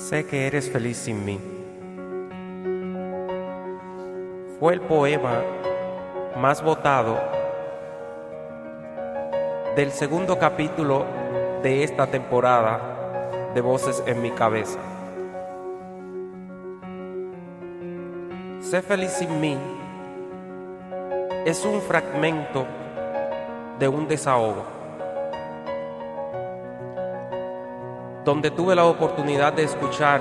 Sé que eres feliz sin mí. Fue el poema más votado del segundo capítulo de esta temporada de Voces en mi cabeza. Sé feliz sin mí es un fragmento de un desahogo, donde tuve la oportunidad de escuchar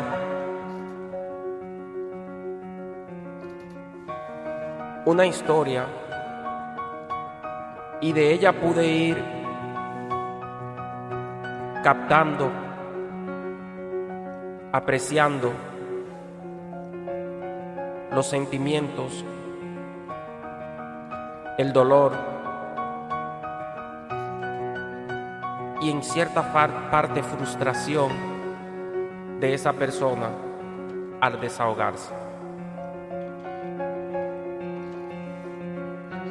una historia y de ella pude ir captando, apreciando los sentimientos, el dolor y en cierta parte frustración de esa persona al desahogarse.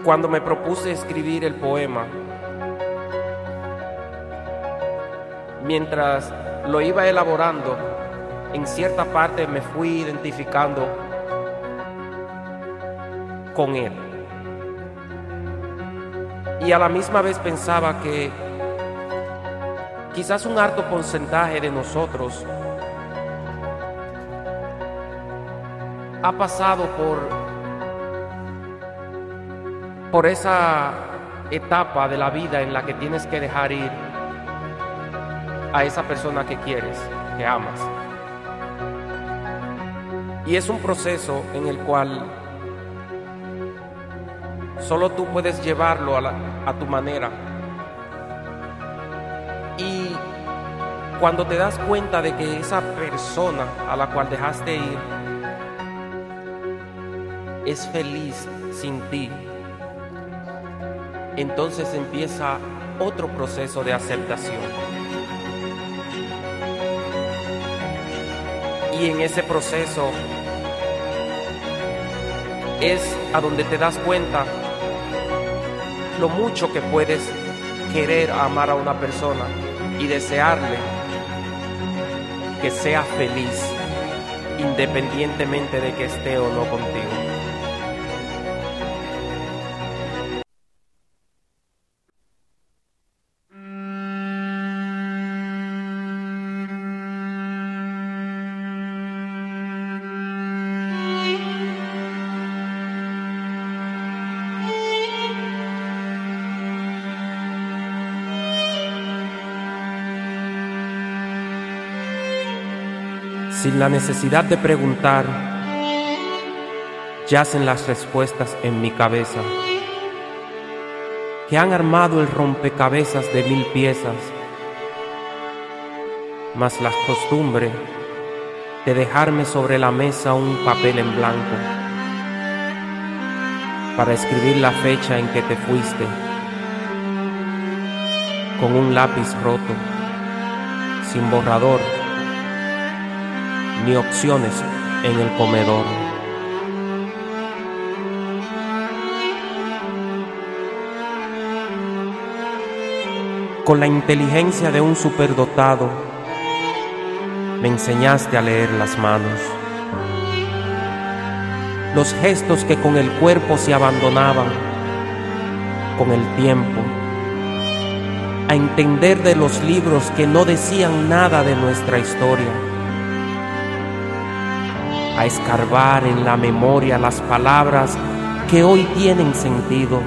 Cuando me propuse escribir el poema, mientras lo iba elaborando, en cierta parte me fui identificando con él. Y a la misma vez pensaba que quizás un alto porcentaje de nosotros ha pasado por por esa etapa de la vida en la que tienes que dejar ir a esa persona que quieres, que amas. Y es un proceso en el cual solo tú puedes llevarlo a, a tu manera. Cuando te das cuenta de que esa persona a la cual dejaste ir es feliz sin ti, entonces empieza otro proceso de aceptación. Y en ese proceso es a donde te das cuenta lo mucho que puedes querer amar a una persona y desearle que sea feliz independientemente de que esté o no contigo. Sin la necesidad de preguntar, yacen las respuestas en mi cabeza, que han armado el rompecabezas de mil piezas, mas la costumbre de dejarme sobre la mesa un papel en blanco para escribir la fecha en que te fuiste, con un lápiz roto, sin borrador ni opciones en el comedor. Con la inteligencia de un superdotado, me enseñaste a leer las manos. Los gestos que con el cuerpo se abandonaban con el tiempo. A entender de los libros que no decían nada de nuestra historia a escarbar en la memoria las palabras que hoy tienen sentido.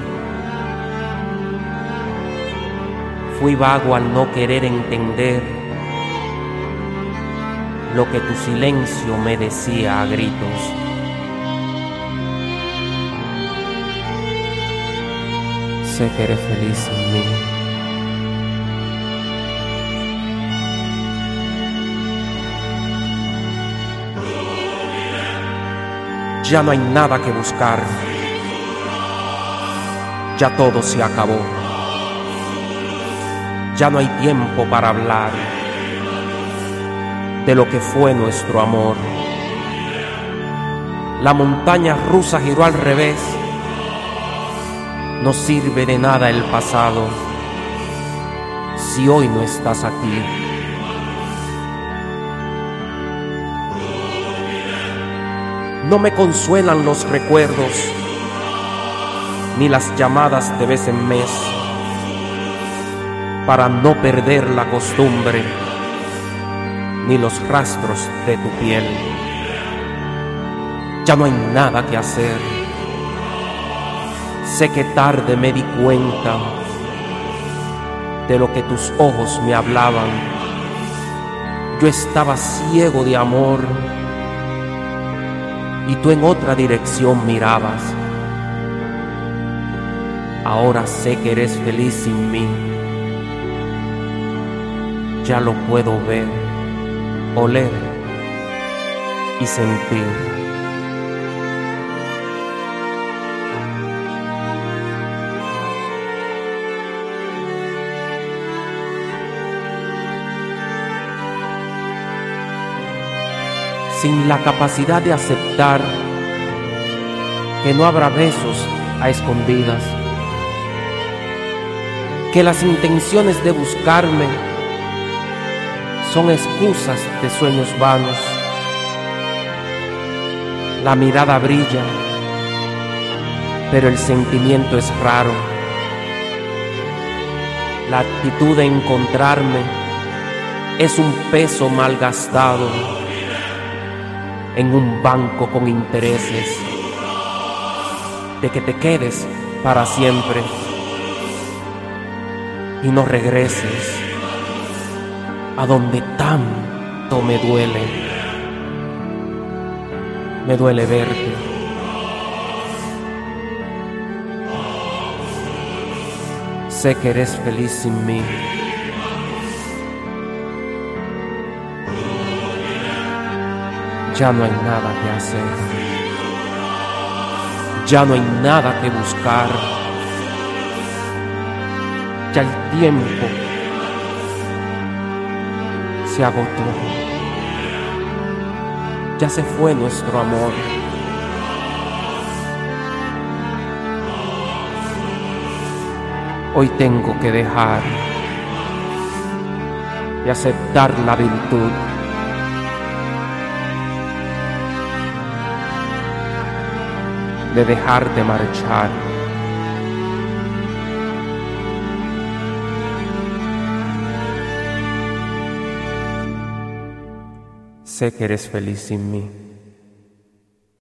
Fui vago al no querer entender lo que tu silencio me decía a gritos. Sé que eres feliz en mí. Ya no hay nada que buscar. Ya todo se acabó. Ya no hay tiempo para hablar de lo que fue nuestro amor. La montaña rusa giró al revés. No sirve de nada el pasado si hoy no estás aquí. No me consuelan los recuerdos, ni las llamadas de vez en mes, para no perder la costumbre, ni los rastros de tu piel. Ya no hay nada que hacer. Sé que tarde me di cuenta de lo que tus ojos me hablaban. Yo estaba ciego de amor y tú en otra dirección mirabas. Ahora sé que eres feliz sin mí. Ya lo puedo ver, oler y sentir. Sin la capacidad de aceptar que no habrá besos a escondidas, que las intenciones de buscarme son excusas de sueños vanos. La mirada brilla, pero el sentimiento es raro. La actitud de encontrarme es un peso malgastado en un banco con intereses, de que te quedes para siempre y no regreses a donde tanto me duele. Me duele verte. Sé que eres feliz sin mí. Ya no hay nada que hacer, ya no hay nada que buscar, ya el tiempo se agotó, ya se fue nuestro amor. Hoy tengo que dejar y aceptar la virtud de dejar de marchar. Sé que eres feliz sin mí.